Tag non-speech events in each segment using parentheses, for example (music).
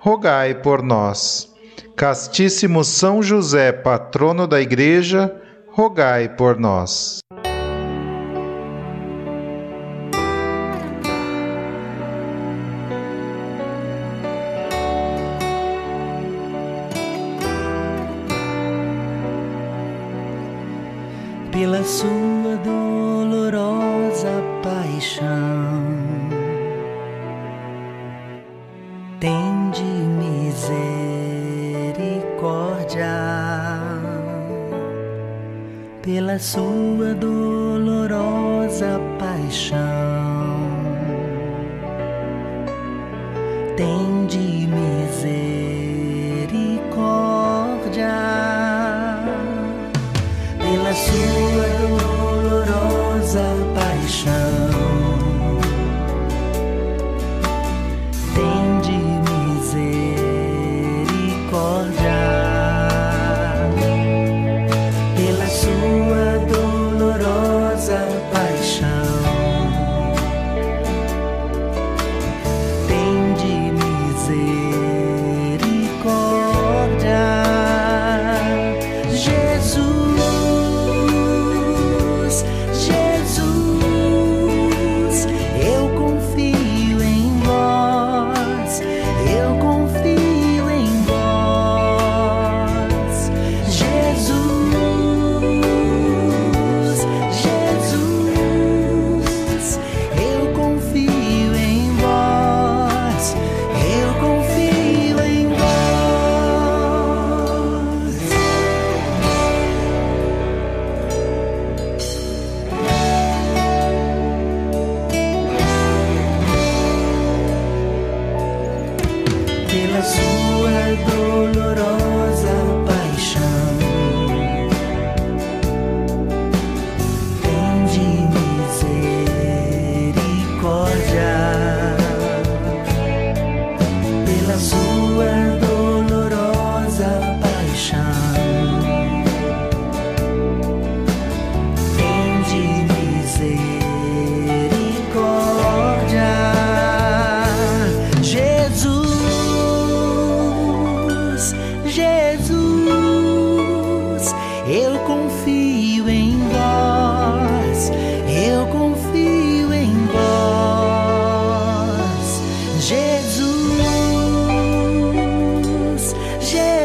rogai por nós. Castíssimo São José, patrono da Igreja, rogai por nós. Pela sua dolorosa paixão, Pela sua dolorosa paixão,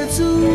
Jesus,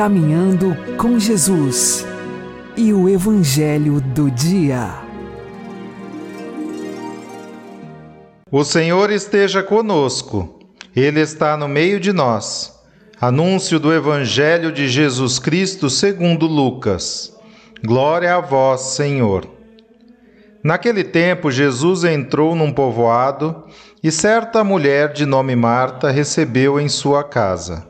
Caminhando com Jesus e o Evangelho do Dia. O Senhor esteja conosco, Ele está no meio de nós. Anúncio do Evangelho de Jesus Cristo segundo Lucas. Glória a vós, Senhor. Naquele tempo, Jesus entrou num povoado e certa mulher de nome Marta recebeu em sua casa.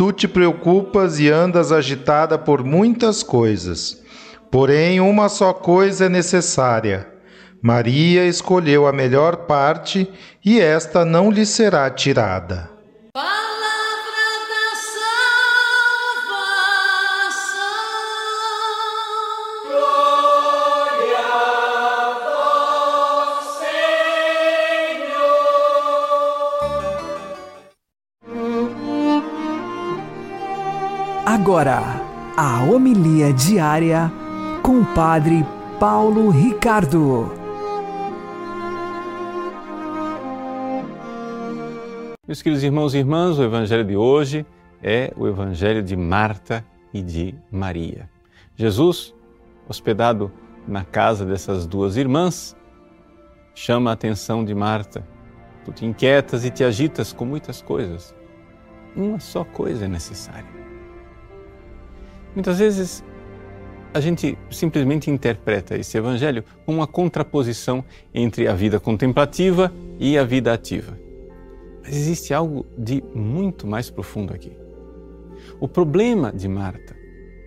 tu te preocupas e andas agitada por muitas coisas. Porém, uma só coisa é necessária. Maria escolheu a melhor parte e esta não lhe será tirada. Agora, a homilia diária com o Padre Paulo Ricardo. Meus queridos irmãos e irmãs, o Evangelho de hoje é o Evangelho de Marta e de Maria. Jesus, hospedado na casa dessas duas irmãs, chama a atenção de Marta. Tu te inquietas e te agitas com muitas coisas. Uma só coisa é necessária. Muitas vezes a gente simplesmente interpreta esse evangelho como uma contraposição entre a vida contemplativa e a vida ativa. Mas existe algo de muito mais profundo aqui. O problema de Marta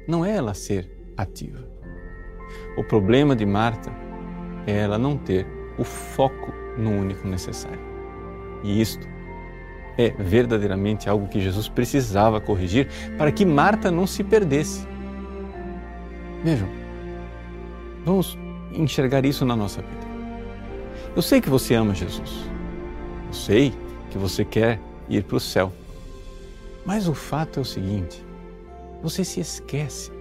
não é ela ser ativa. O problema de Marta é ela não ter o foco no único necessário. E isto é verdadeiramente algo que Jesus precisava corrigir para que Marta não se perdesse. Vejam, vamos enxergar isso na nossa vida. Eu sei que você ama Jesus. Eu sei que você quer ir para o céu. Mas o fato é o seguinte: você se esquece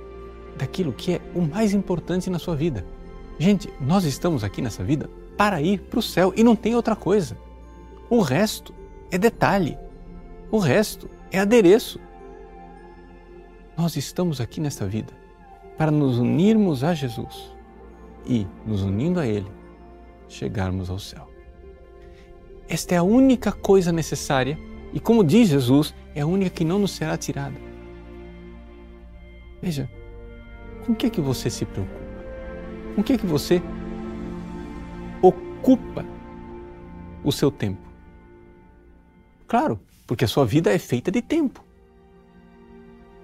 daquilo que é o mais importante na sua vida. Gente, nós estamos aqui nessa vida para ir para o céu e não tem outra coisa. O resto é detalhe. O resto é adereço. Nós estamos aqui nesta vida para nos unirmos a Jesus e, nos unindo a Ele, chegarmos ao céu. Esta é a única coisa necessária e, como diz Jesus, é a única que não nos será tirada. Veja, com o que é que você se preocupa? Com o que é que você ocupa o seu tempo? Claro, porque a sua vida é feita de tempo.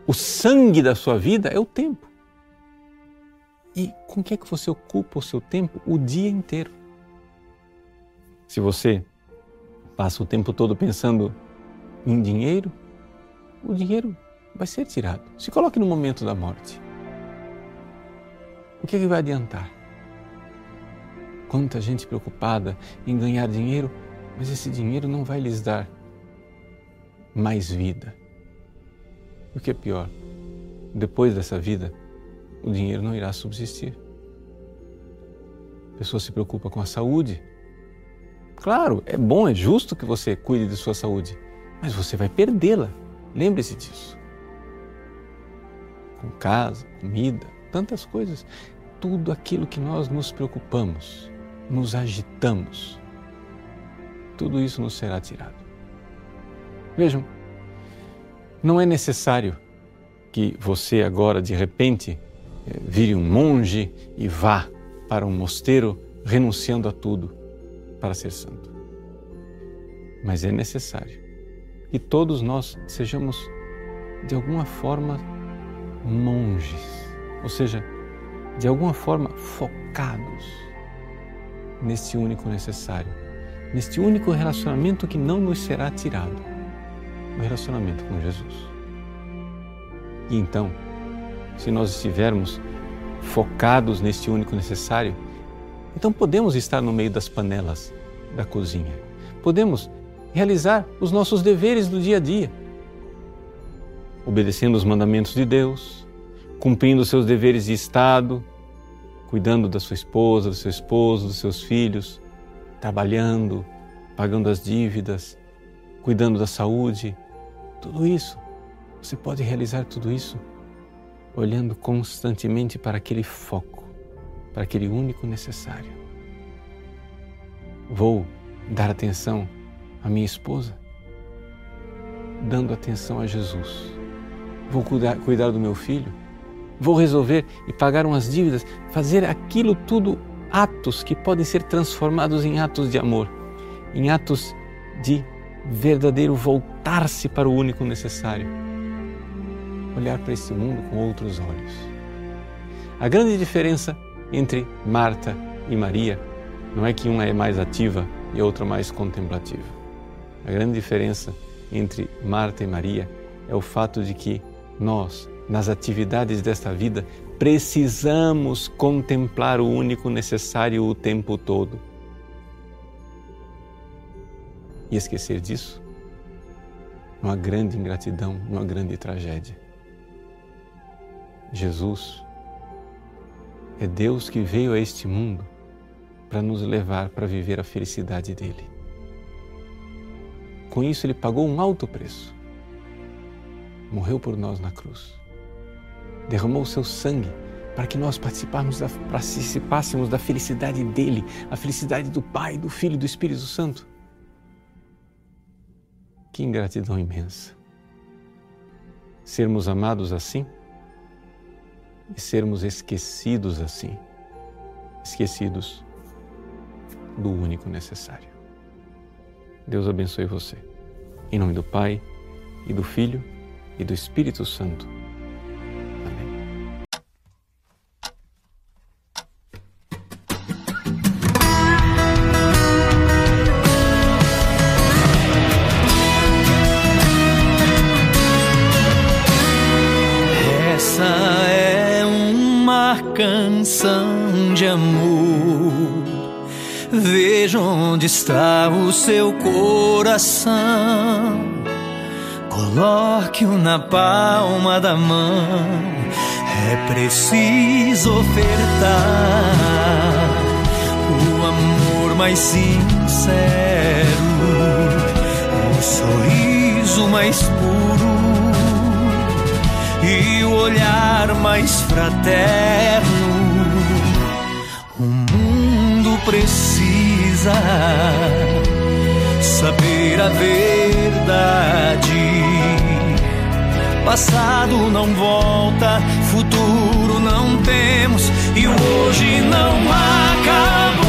O sangue da sua vida é o tempo. E com que é que você ocupa o seu tempo o dia inteiro? Se você passa o tempo todo pensando em dinheiro, o dinheiro vai ser tirado. Se coloque no momento da morte. O que, é que vai adiantar? Quanta gente preocupada em ganhar dinheiro, mas esse dinheiro não vai lhes dar mais vida. O que é pior, depois dessa vida, o dinheiro não irá subsistir. A pessoa se preocupa com a saúde. Claro, é bom, é justo que você cuide de sua saúde, mas você vai perdê-la. Lembre-se disso. Com casa, comida, tantas coisas. Tudo aquilo que nós nos preocupamos, nos agitamos, tudo isso nos será tirado. Vejam, não é necessário que você agora, de repente, eh, vire um monge e vá para um mosteiro renunciando a tudo para ser santo. Mas é necessário que todos nós sejamos, de alguma forma, monges, ou seja, de alguma forma focados neste único necessário, neste único relacionamento que não nos será tirado o relacionamento com Jesus. E então, se nós estivermos focados neste único necessário, então podemos estar no meio das panelas da cozinha. Podemos realizar os nossos deveres do dia a dia, obedecendo os mandamentos de Deus, cumprindo os seus deveres de Estado, cuidando da sua esposa, do seu esposo, dos seus filhos, trabalhando, pagando as dívidas, cuidando da saúde, tudo isso? Você pode realizar tudo isso? Olhando constantemente para aquele foco, para aquele único necessário. Vou dar atenção à minha esposa, dando atenção a Jesus. Vou cuidar, cuidar do meu filho, vou resolver e pagar umas dívidas, fazer aquilo tudo atos que podem ser transformados em atos de amor, em atos de verdadeiro voltar-se para o único necessário. Olhar para esse mundo com outros olhos. A grande diferença entre Marta e Maria não é que uma é mais ativa e a outra mais contemplativa. A grande diferença entre Marta e Maria é o fato de que nós, nas atividades desta vida, precisamos contemplar o único necessário o tempo todo. E esquecer disso, uma grande ingratidão, uma grande tragédia. Jesus é Deus que veio a este mundo para nos levar para viver a felicidade dele. Com isso, ele pagou um alto preço. Morreu por nós na cruz. Derramou o seu sangue para que nós participássemos da, participássemos da felicidade dele, a felicidade do Pai, do Filho e do Espírito Santo. Que ingratidão imensa. Sermos amados assim e sermos esquecidos assim. Esquecidos do único necessário. Deus abençoe você. Em nome do Pai, e do Filho, e do Espírito Santo. Onde está o seu coração. Coloque-o na palma da mão. É preciso ofertar o amor mais sincero, o sorriso mais puro e o olhar mais fraterno. O mundo precisa saber a verdade. Passado não volta, futuro não temos e hoje não acabou.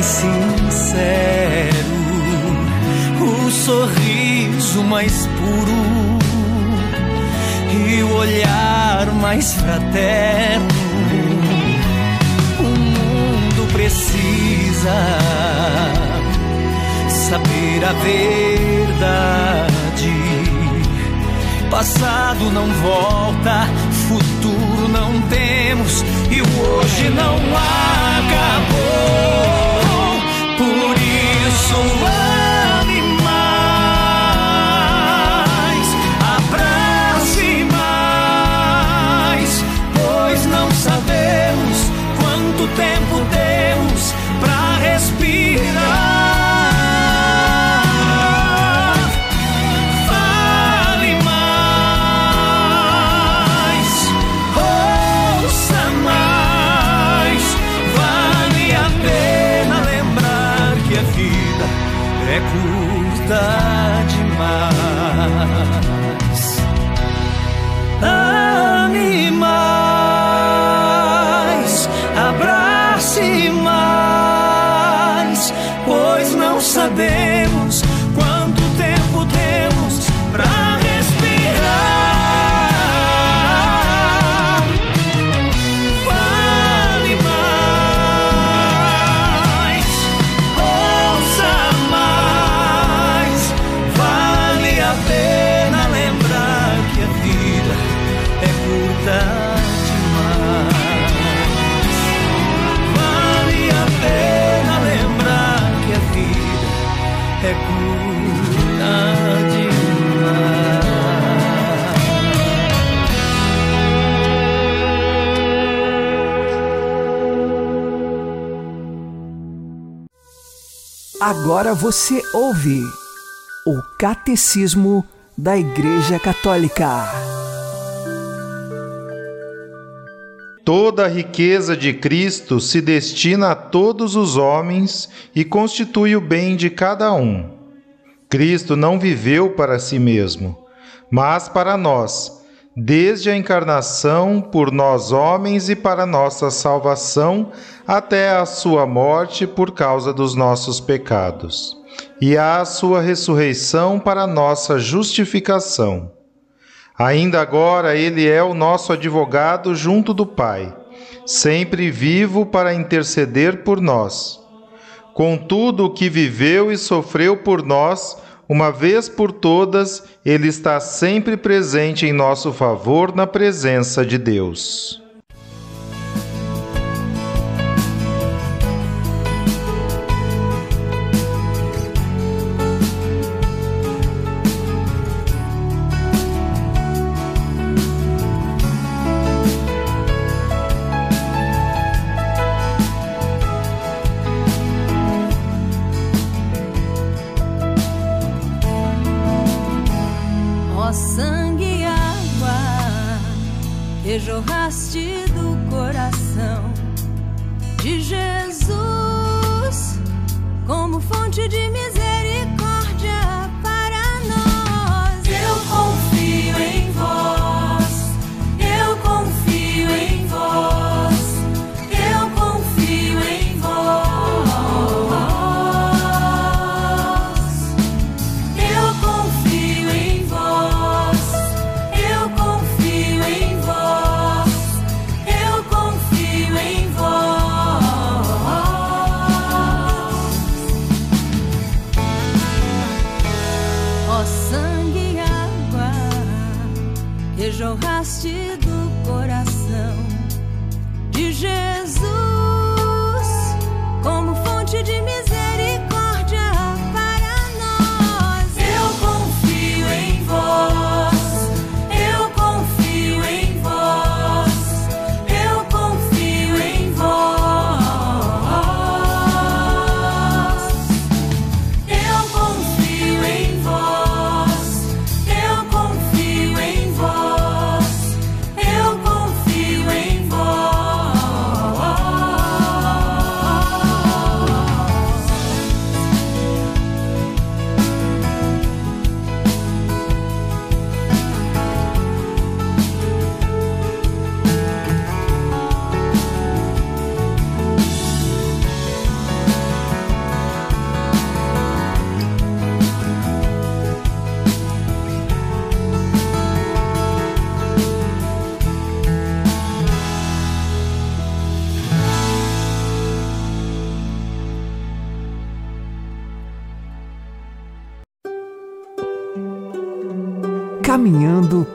Mais sincero, o sorriso mais puro e o olhar mais fraterno. O mundo precisa saber a verdade. Passado não volta, futuro não temos e o hoje não acabou. Por isso ame mais, abrace mais, pois não sabemos quanto tempo temos pra respirar. Agora você ouve o Catecismo da Igreja Católica. Toda a riqueza de Cristo se destina a todos os homens e constitui o bem de cada um. Cristo não viveu para si mesmo, mas para nós, desde a encarnação por nós homens e para nossa salvação, até a sua morte por causa dos nossos pecados, e a sua ressurreição para nossa justificação. Ainda agora ele é o nosso advogado junto do Pai, sempre vivo para interceder por nós. Contudo, o que viveu e sofreu por nós, uma vez por todas, ele está sempre presente em nosso favor na presença de Deus.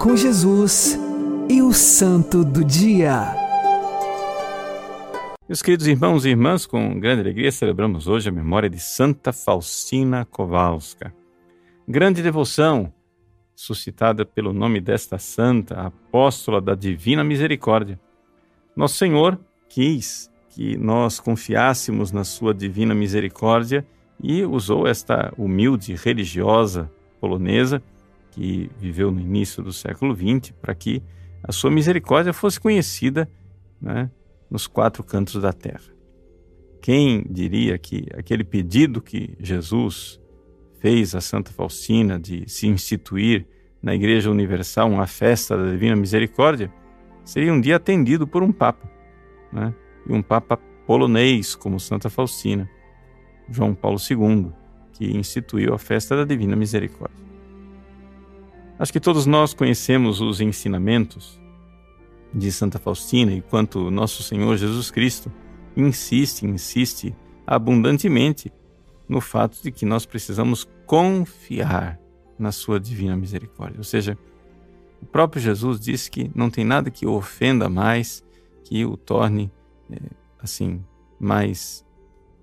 Com Jesus e o Santo do Dia. Meus queridos irmãos e irmãs, com grande alegria celebramos hoje a memória de Santa Faustina Kowalska. Grande devoção suscitada pelo nome desta santa, apóstola da Divina Misericórdia. Nosso Senhor quis que nós confiássemos na sua divina misericórdia e usou esta humilde religiosa polonesa que viveu no início do século XX para que a sua misericórdia fosse conhecida né, nos quatro cantos da terra. Quem diria que aquele pedido que Jesus fez a Santa Faustina de se instituir na Igreja Universal uma festa da Divina Misericórdia seria um dia atendido por um Papa, né? e um Papa polonês como Santa Faustina, João Paulo II, que instituiu a festa da Divina Misericórdia. Acho que todos nós conhecemos os ensinamentos de Santa Faustina e quanto nosso Senhor Jesus Cristo insiste, insiste abundantemente no fato de que nós precisamos confiar na sua divina misericórdia. Ou seja, o próprio Jesus disse que não tem nada que o ofenda mais, que o torne é, assim mais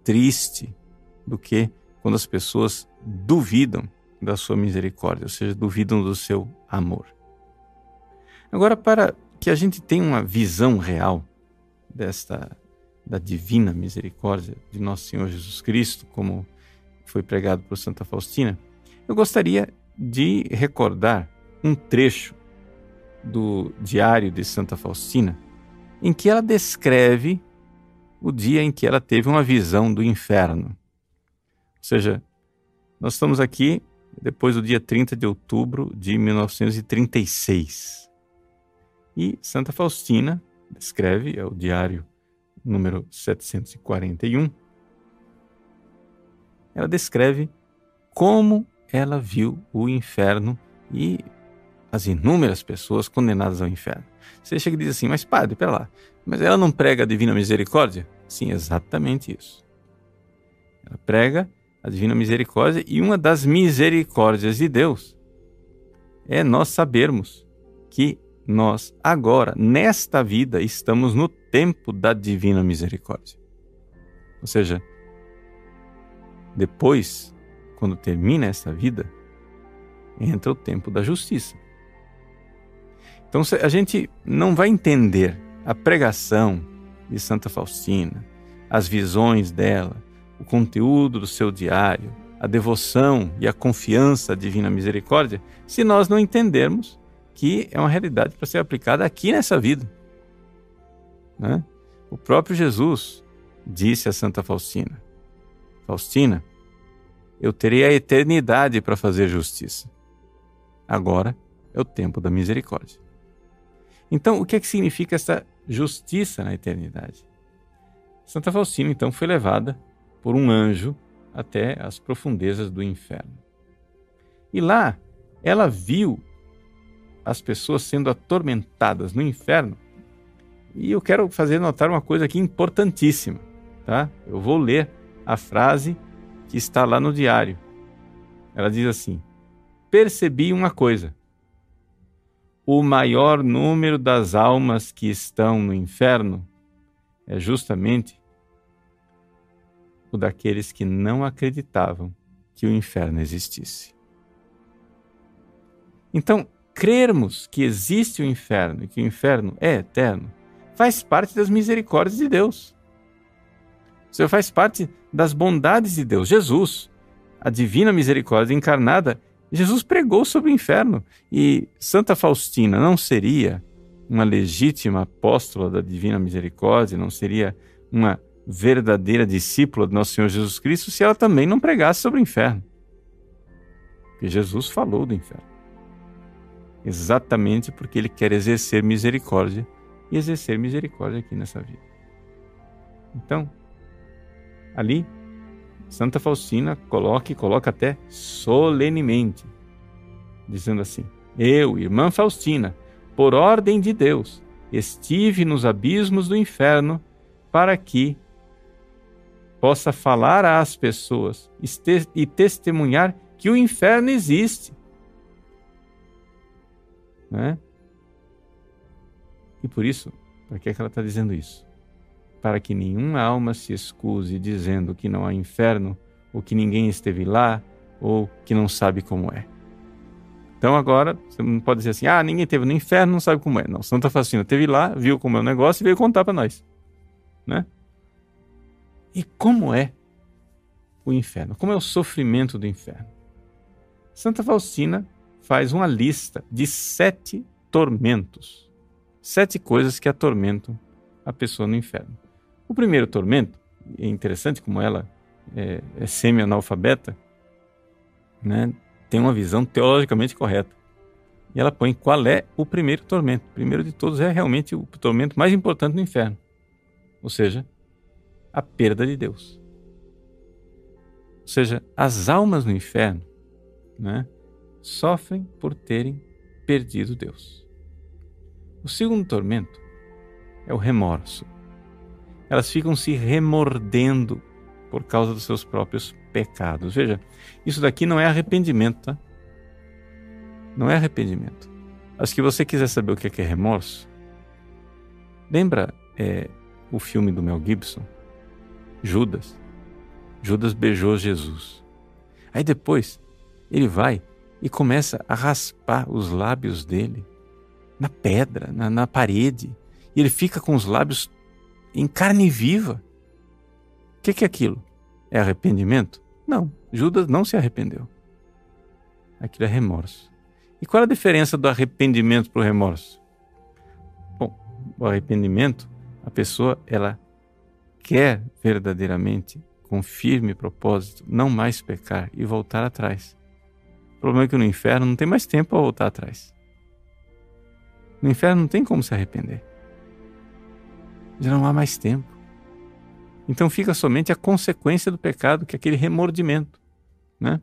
triste do que quando as pessoas duvidam da sua misericórdia, ou seja, duvidam do seu amor. Agora, para que a gente tenha uma visão real desta da divina misericórdia de nosso Senhor Jesus Cristo, como foi pregado por Santa Faustina, eu gostaria de recordar um trecho do diário de Santa Faustina, em que ela descreve o dia em que ela teve uma visão do inferno. Ou seja, nós estamos aqui depois do dia 30 de outubro de 1936. E Santa Faustina descreve, é o diário número 741, ela descreve como ela viu o inferno e as inúmeras pessoas condenadas ao inferno. Você chega e diz assim, mas padre, pera lá, mas ela não prega a divina misericórdia? Sim, exatamente isso. Ela prega a divina misericórdia e uma das misericórdias de Deus é nós sabermos que nós agora, nesta vida, estamos no tempo da divina misericórdia. Ou seja, depois, quando termina essa vida, entra o tempo da justiça. Então a gente não vai entender a pregação de Santa Faustina, as visões dela, o conteúdo do seu diário, a devoção e a confiança à divina misericórdia, se nós não entendermos que é uma realidade para ser aplicada aqui nessa vida. Né? O próprio Jesus disse a Santa Faustina: Faustina, eu terei a eternidade para fazer justiça. Agora é o tempo da misericórdia. Então, o que, é que significa essa justiça na eternidade? Santa Faustina, então, foi levada por um anjo até as profundezas do inferno. E lá ela viu as pessoas sendo atormentadas no inferno. E eu quero fazer notar uma coisa aqui importantíssima, tá? Eu vou ler a frase que está lá no diário. Ela diz assim: Percebi uma coisa. O maior número das almas que estão no inferno é justamente o daqueles que não acreditavam que o inferno existisse. Então, crermos que existe o inferno e que o inferno é eterno faz parte das misericórdias de Deus. Isso faz parte das bondades de Deus. Jesus, a divina misericórdia encarnada, Jesus pregou sobre o inferno. E Santa Faustina não seria uma legítima apóstola da divina misericórdia, não seria uma verdadeira discípula do nosso Senhor Jesus Cristo se ela também não pregasse sobre o inferno. Porque Jesus falou do inferno exatamente porque ele quer exercer misericórdia e exercer misericórdia aqui nessa vida. Então, ali, Santa Faustina coloca e coloca até solenemente, dizendo assim: Eu, irmã Faustina, por ordem de Deus, estive nos abismos do inferno para que possa falar às pessoas e testemunhar que o inferno existe né? E por isso, para que, é que ela está dizendo isso? Para que nenhuma alma se excuse dizendo que não há inferno, ou que ninguém esteve lá, ou que não sabe como é. Então agora, você não pode dizer assim, ah, ninguém esteve no inferno, não sabe como é. Não, Santa Faustina esteve lá, viu como é o negócio e veio contar para nós. Né? E como é o inferno? Como é o sofrimento do inferno? Santa Faustina faz uma lista de sete tormentos. Sete coisas que atormentam a pessoa no inferno. O primeiro tormento, é interessante como ela é, é semi-analfabeta, né, tem uma visão teologicamente correta. E ela põe qual é o primeiro tormento. O primeiro de todos é realmente o tormento mais importante do inferno. Ou seja, a perda de Deus. Ou seja, as almas no inferno né, sofrem por terem perdido Deus. O segundo tormento é o remorso. Elas ficam se remordendo por causa dos seus próprios pecados. Veja, isso daqui não é arrependimento, tá? Não é arrependimento. Acho que você quiser saber o que é, remorso, lembra é, o filme do Mel Gibson, Judas? Judas beijou Jesus. Aí depois ele vai e começa a raspar os lábios dele na pedra, na, na parede. E ele fica com os lábios em carne viva. O que, que é aquilo? É arrependimento? Não, Judas não se arrependeu. Aquilo é remorso. E qual a diferença do arrependimento para o remorso? Bom, o arrependimento, a pessoa ela quer verdadeiramente, com firme propósito, não mais pecar e voltar atrás. O problema é que no inferno não tem mais tempo para voltar atrás. No inferno não tem como se arrepender. Já não há mais tempo. Então fica somente a consequência do pecado, que é aquele remordimento, né?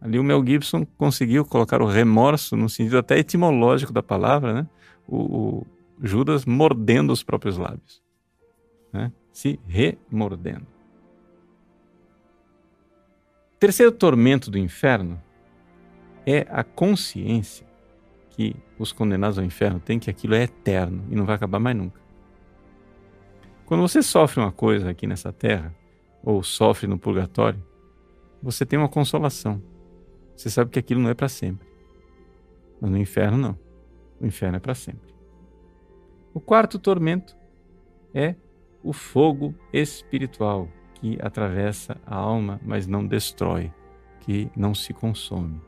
Ali o Mel Gibson conseguiu colocar o remorso no sentido até etimológico da palavra, né? O, o Judas mordendo os próprios lábios, né? Se remordendo. Terceiro tormento do inferno é a consciência que os condenados ao inferno têm que aquilo é eterno e não vai acabar mais nunca. Quando você sofre uma coisa aqui nessa terra, ou sofre no purgatório, você tem uma consolação. Você sabe que aquilo não é para sempre. Mas no inferno não. O inferno é para sempre. O quarto tormento é o fogo espiritual que atravessa a alma, mas não destrói, que não se consome.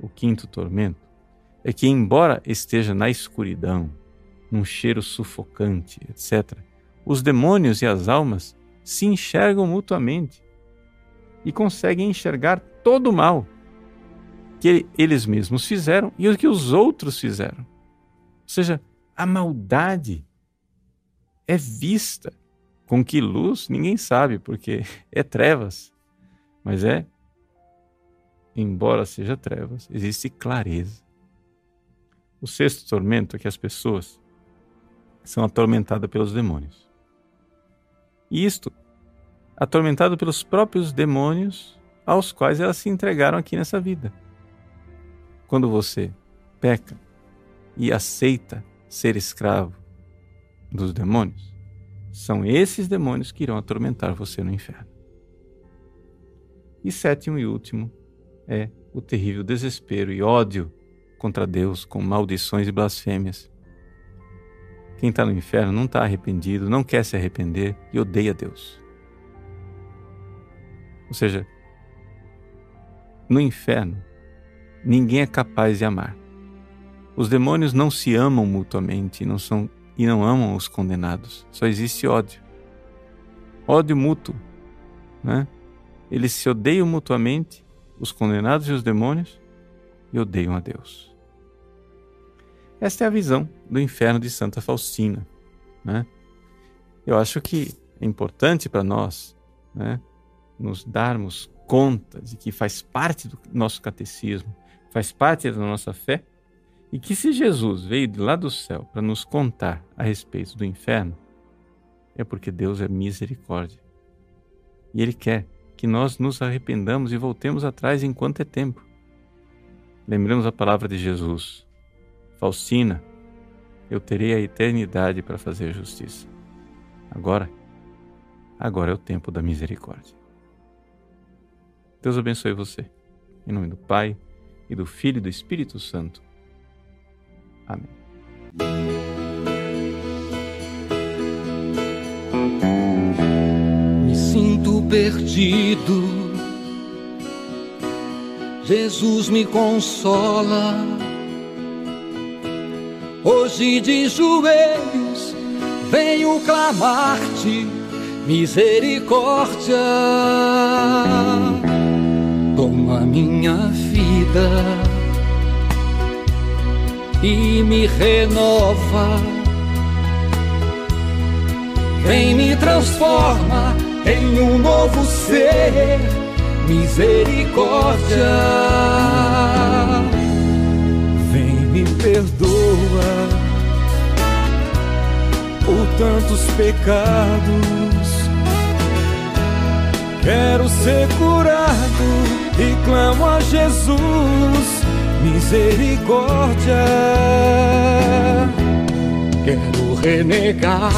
O quinto tormento é que, embora esteja na escuridão, num cheiro sufocante, etc., os demônios e as almas se enxergam mutuamente e conseguem enxergar todo o mal que eles mesmos fizeram e o que os outros fizeram. Ou seja, a maldade é vista. Com que luz? Ninguém sabe, porque (laughs) é trevas. Mas é, embora seja trevas, existe clareza. O sexto tormento é que as pessoas são atormentadas pelos demônios. E isto, atormentado pelos próprios demônios aos quais elas se entregaram aqui nessa vida. Quando você peca e aceita ser escravo dos demônios, são esses demônios que irão atormentar você no inferno. E sétimo e último é o terrível desespero e ódio contra Deus com maldições e blasfêmias. Quem está no inferno não está arrependido, não quer se arrepender e odeia Deus. Ou seja, no inferno, ninguém é capaz de amar. Os demônios não se amam mutuamente não são, e não amam os condenados. Só existe ódio. Ódio mútuo. Né? Eles se odeiam mutuamente, os condenados e os demônios, e odeiam a Deus. Esta é a visão do inferno de Santa Faustina. Né? Eu acho que é importante para nós né, nos darmos conta de que faz parte do nosso catecismo, faz parte da nossa fé, e que se Jesus veio de lá do céu para nos contar a respeito do inferno, é porque Deus é misericórdia. E Ele quer que nós nos arrependamos e voltemos atrás enquanto é tempo. Lembremos a palavra de Jesus: Faustina, eu terei a eternidade para fazer justiça. Agora, agora é o tempo da misericórdia. Deus abençoe você. Em nome do Pai, e do Filho e do Espírito Santo. Amém. Me sinto perdido. Jesus me consola. Hoje de joelhos venho clamar-te misericórdia. Toma minha vida e me renova. vem me transforma em um novo ser. Misericórdia, vem me perdoa por tantos pecados. Quero ser curado e clamo a Jesus, misericórdia. Quero renegar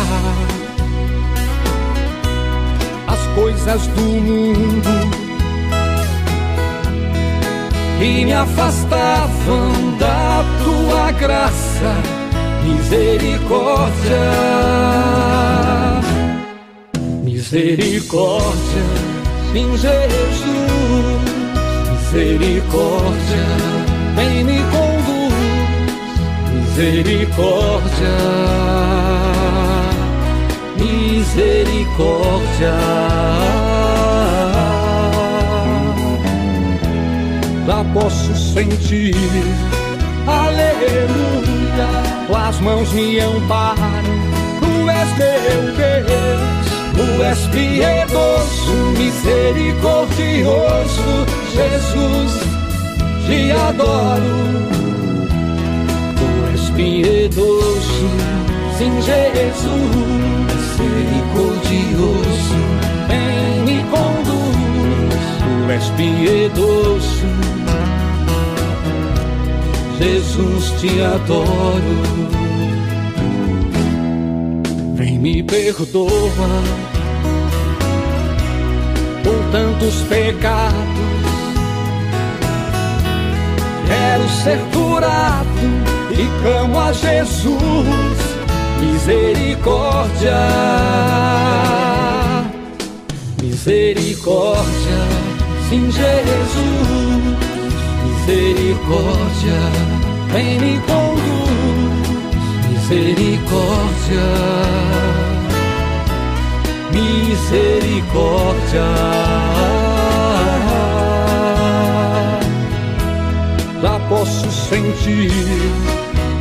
as coisas do mundo que me afastavam da tua graça, misericórdia, misericórdia, sim Jesus, misericórdia, vem me conduz, misericórdia, misericórdia lá posso sentir. Aleluia, tuas mãos me amparam. Tu és meu Deus, tu és piedoso, misericordioso. Jesus, te adoro. Tu és piedoso, sim, Jesus, misericordioso. Vem me conduz, tu és piedoso. Jesus, te adoro. Vem me perdoa por tantos pecados. Quero ser curado e clamo a Jesus, misericórdia, misericórdia, sim, Jesus misericórdia, vem me conduz, misericórdia, misericórdia. Já posso sentir,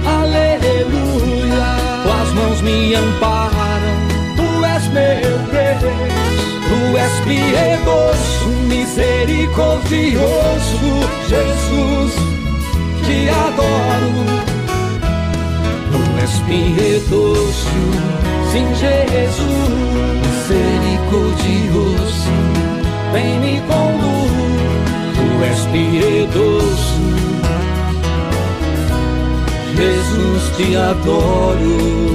aleluia, tuas mãos me amparam, tu és meu Deus. Tu és piedoso, misericordioso, Jesus, te adoro. Tu és piedoso, sim, Jesus, misericordioso, vem me conduz. Tu és piedoso, Jesus, te adoro.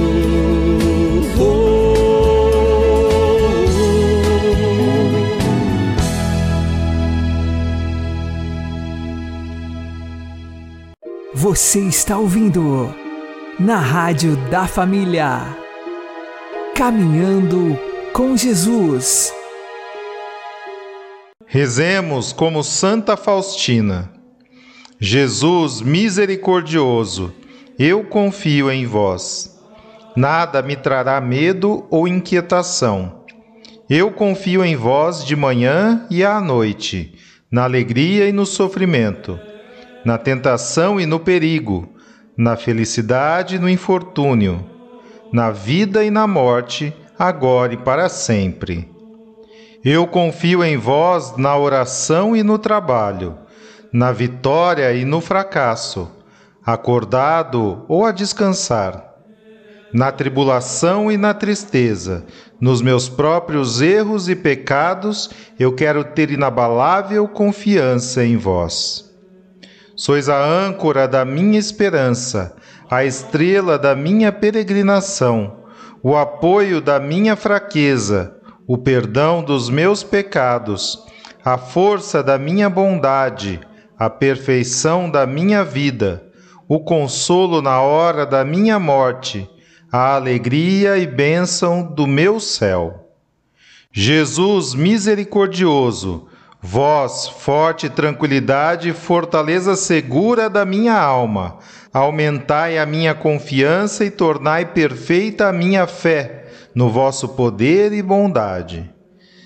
Você está ouvindo na Rádio da Família. Caminhando com Jesus. Rezemos como Santa Faustina. Jesus misericordioso, eu confio em vós. Nada me trará medo ou inquietação. Eu confio em vós de manhã e à noite, na alegria e no sofrimento, na tentação e no perigo, na felicidade e no infortúnio, na vida e na morte, agora e para sempre. Eu confio em vós na oração e no trabalho, na vitória e no fracasso, acordado ou a descansar, na tribulação e na tristeza, nos meus próprios erros e pecados, eu quero ter inabalável confiança em vós. Sois a âncora da minha esperança, a estrela da minha peregrinação, o apoio da minha fraqueza, o perdão dos meus pecados, a força da minha bondade, a perfeição da minha vida, o consolo na hora da minha morte, a alegria e bênção do meu céu. Jesus misericordioso, vós, forte tranquilidade e fortaleza segura da minha alma, aumentai a minha confiança e tornai perfeita a minha fé no vosso poder e bondade.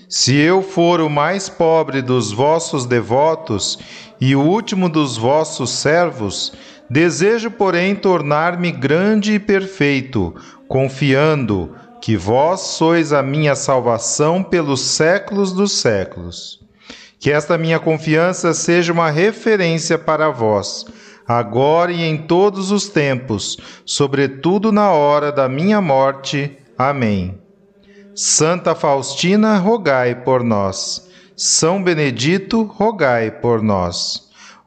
Se eu for o mais pobre dos vossos devotos e o último dos vossos servos, desejo, porém, tornar-me grande e perfeito, confiando, que vós sois a minha salvação pelos séculos dos séculos. Que esta minha confiança seja uma referência para vós, agora e em todos os tempos, sobretudo na hora da minha morte. Amém. Santa Faustina, rogai por nós. São Benedito, rogai por nós.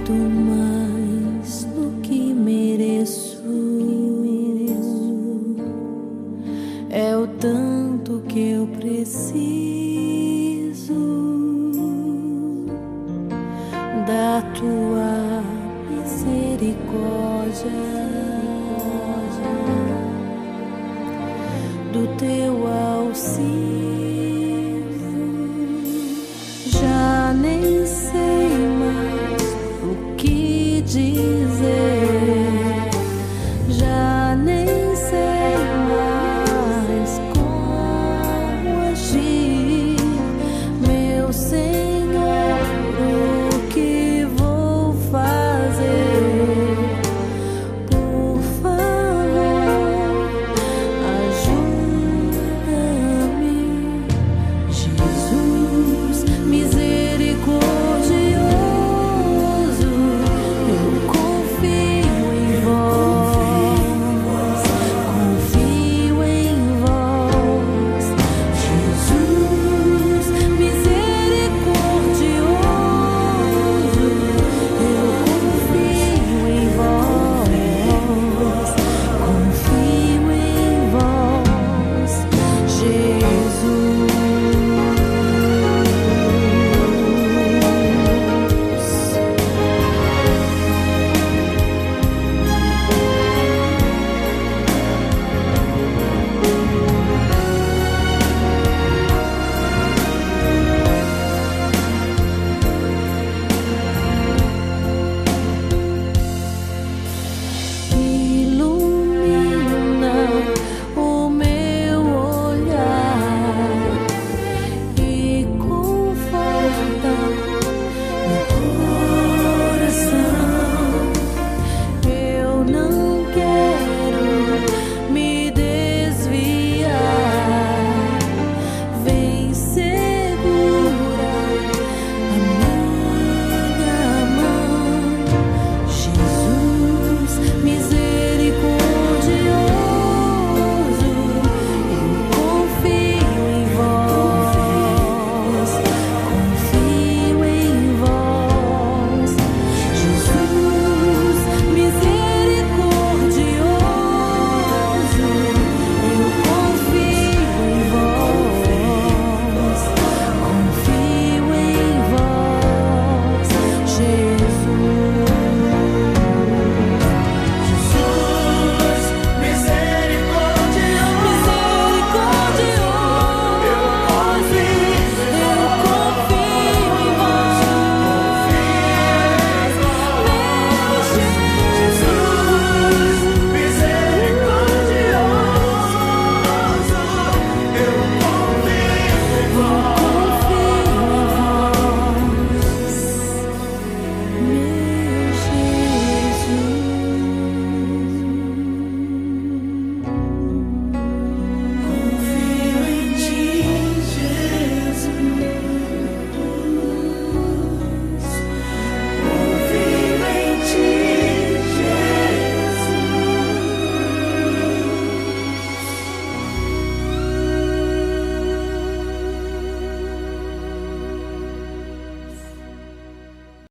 Muito mais